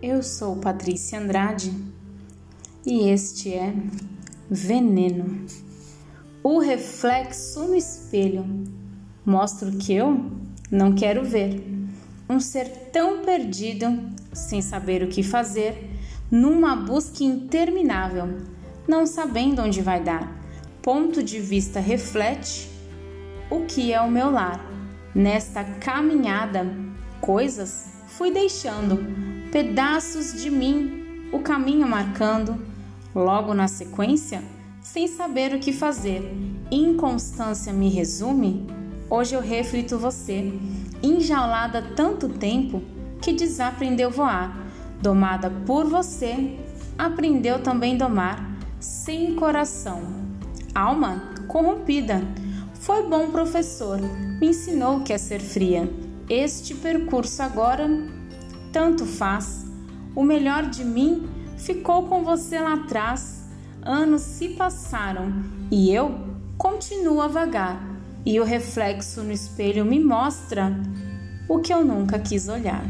Eu sou Patrícia Andrade e este é Veneno. O reflexo no espelho mostra o que eu não quero ver. Um ser tão perdido, sem saber o que fazer, numa busca interminável, não sabendo onde vai dar. Ponto de vista reflete o que é o meu lar. Nesta caminhada, coisas fui deixando, pedaços de mim, o caminho marcando. Logo na sequência, sem saber o que fazer, inconstância me resume. Hoje eu reflito você, enjaulada tanto tempo que desaprendeu voar, domada por você, aprendeu também domar, sem coração, alma corrompida. Foi bom professor, me ensinou que é ser fria. Este percurso agora tanto faz. O melhor de mim ficou com você lá atrás. Anos se passaram e eu continuo a vagar. E o reflexo no espelho me mostra o que eu nunca quis olhar.